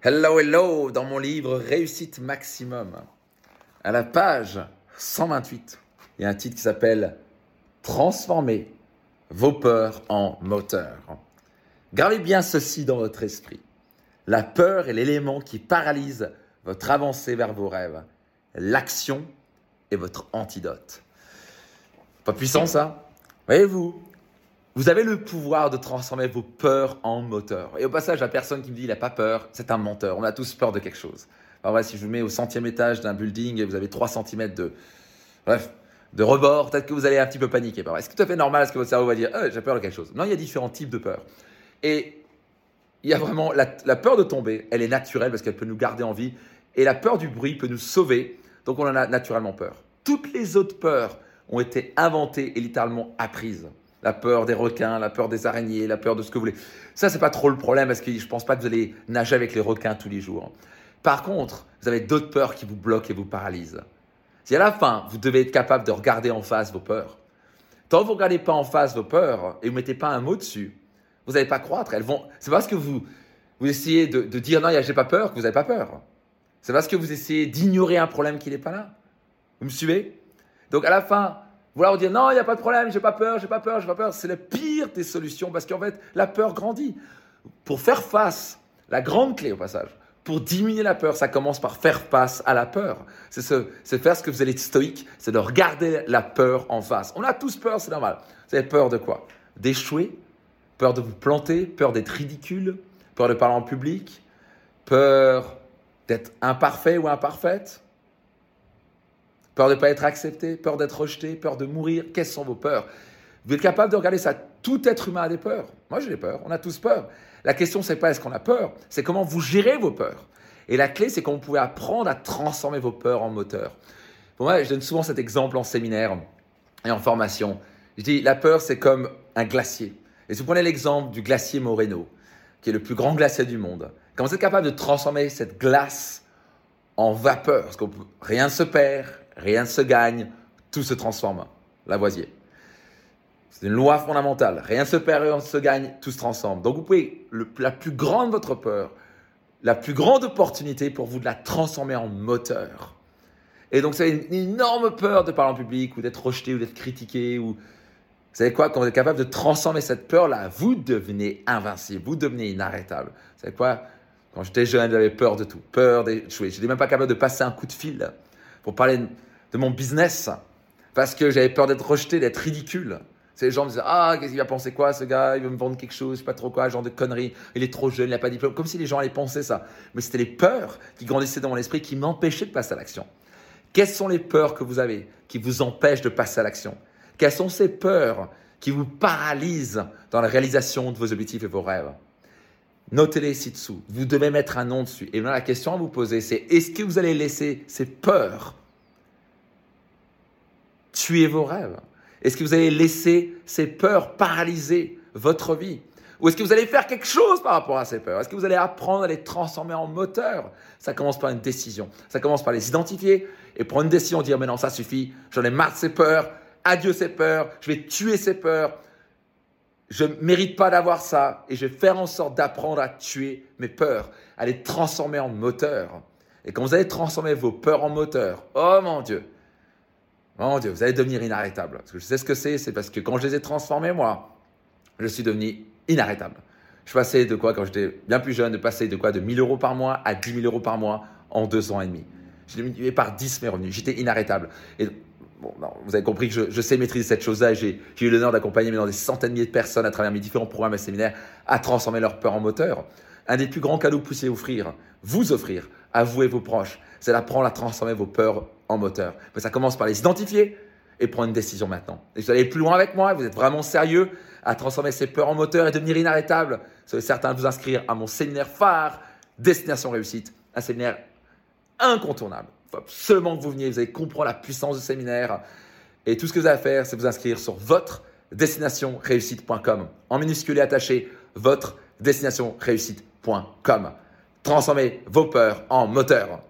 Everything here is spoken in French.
Hello, hello, dans mon livre Réussite Maximum, à la page 128, il y a un titre qui s'appelle Transformer vos peurs en moteur. Gravez bien ceci dans votre esprit. La peur est l'élément qui paralyse votre avancée vers vos rêves. L'action est votre antidote. Pas puissant ça? Voyez-vous, vous avez le pouvoir de transformer vos peurs en moteur. Et au passage, la personne qui me dit il n'a pas peur, c'est un menteur. On a tous peur de quelque chose. Vrai, si je vous mets au centième étage d'un building et vous avez 3 cm de, bref, de rebord, peut-être que vous allez un petit peu paniquer. Est-ce que tout à fait normal Est-ce que votre cerveau va dire euh, j'ai peur de quelque chose Non, il y a différents types de peurs. Et il y a vraiment la, la peur de tomber, elle est naturelle parce qu'elle peut nous garder en vie. Et la peur du bruit peut nous sauver. Donc on en a naturellement peur. Toutes les autres peurs ont été inventées et littéralement apprises la peur des requins, la peur des araignées, la peur de ce que vous voulez. Ça, c'est pas trop le problème parce que je pense pas que vous allez nager avec les requins tous les jours. Par contre, vous avez d'autres peurs qui vous bloquent et vous paralysent. Si à la fin, vous devez être capable de regarder en face vos peurs, tant que vous ne regardez pas en face vos peurs et vous ne mettez pas un mot dessus, vous n'allez pas croître. Elles vont. C'est parce que vous, vous essayez de, dire non, j'ai pas peur que vous n'avez pas peur. C'est parce que vous essayez d'ignorer un problème qui n'est pas là. Vous me suivez? Donc à la fin, Vouloir dire non, il n'y a pas de problème, j'ai pas peur, j'ai pas peur, j'ai pas peur, c'est la pire des solutions parce qu'en fait, la peur grandit. Pour faire face, la grande clé au passage, pour diminuer la peur, ça commence par faire face à la peur. C'est faire ce que vous allez être stoïque, c'est de regarder la peur en face. On a tous peur, c'est normal. Vous avez peur de quoi? D'échouer, peur de vous planter, peur d'être ridicule, peur de parler en public, peur d'être imparfait ou imparfaite, Peur de ne pas être accepté, peur d'être rejeté, peur de mourir. Quelles sont vos peurs? Vous êtes capable de regarder ça. Tout être humain a des peurs. Moi, j'ai des peurs. On a tous peur. La question, c'est pas est-ce qu'on a peur, c'est comment vous gérez vos peurs. Et la clé, c'est qu'on pouvez apprendre à transformer vos peurs en moteur. Pour moi, je donne souvent cet exemple en séminaire et en formation. Je dis, la peur, c'est comme un glacier. Et si vous prenez l'exemple du glacier Moreno, qui est le plus grand glacier du monde, quand vous êtes capable de transformer cette glace en vapeur, parce que rien ne se perd, rien ne se gagne, tout se transforme. Lavoisier. C'est une loi fondamentale. Rien ne se perd, rien ne se gagne, tout se transforme. Donc vous pouvez, la plus grande de votre peur, la plus grande opportunité pour vous de la transformer en moteur. Et donc c'est une énorme peur de parler en public ou d'être rejeté ou d'être critiqué ou... Vous savez quoi Quand vous êtes capable de transformer cette peur-là, vous devenez invincible, vous devenez inarrêtable. Vous savez quoi Quand j'étais jeune, j'avais peur de tout, peur d'échouer. Je n'étais même pas capable de passer un coup de fil pour parler de mon business parce que j'avais peur d'être rejeté, d'être ridicule. Les gens me disaient Ah, qu'est-ce qu'il va penser quoi ce gars Il veut me vendre quelque chose, je sais pas trop quoi, genre de conneries. Il est trop jeune, il n'a pas de diplôme. Comme si les gens allaient penser ça. Mais c'était les peurs qui grandissaient dans mon esprit qui m'empêchaient de passer à l'action. Quelles sont les peurs que vous avez qui vous empêchent de passer à l'action? Quelles sont ces peurs qui vous paralysent dans la réalisation de vos objectifs et vos rêves? Notez-les ci-dessous. Vous devez mettre un nom dessus. Et maintenant, la question à vous poser, c'est est-ce que vous allez laisser ces peurs tuer vos rêves. Est-ce que vous allez laisser ces peurs paralyser votre vie? Ou est-ce que vous allez faire quelque chose par rapport à ces peurs? Est-ce que vous allez apprendre à les transformer en moteur? Ça commence par une décision. Ça commence par les identifier et prendre une décision, dire mais non, ça suffit, j'en ai marre de ces peurs, adieu ces peurs, je vais tuer ces peurs. Je ne mérite pas d'avoir ça et je vais faire en sorte d'apprendre à tuer mes peurs, à les transformer en moteur. Et quand vous allez transformer vos peurs en moteur, oh mon Dieu, Mon Dieu, vous allez devenir inarrêtable. Parce que je sais ce que c'est, c'est parce que quand je les ai transformés, moi, je suis devenu inarrêtable. Je passais de quoi, quand j'étais bien plus jeune, de passer de quoi de 1000 euros par mois à 10 000 euros par mois en deux ans et demi. J'ai diminué par 10 mes revenus. J'étais inarrêtable. Et vous avez compris que je, sais maîtriser cette chose-là. J'ai eu l'honneur d'accompagner des centaines de milliers de personnes à travers mes différents programmes et séminaires à transformer leur peur en moteur. Un des plus grands cadeaux que vous puissiez offrir, vous offrir, à vous et vos proches, c'est d'apprendre à transformer vos peurs en moteur. Mais ça commence par les identifier et prendre une décision maintenant. Et vous allez plus loin avec moi, vous êtes vraiment sérieux à transformer ces peurs en moteur et devenir inarrêtable. Soyez certain de vous inscrire à mon séminaire phare Destination Réussite, un séminaire incontournable. Il faut absolument que vous veniez, vous allez comprendre la puissance du séminaire. Et tout ce que vous avez à faire, c'est vous inscrire sur votre destinationreussite.com. En minuscule et attaché, votre destinationreussite.com. Transformez vos peurs en moteur.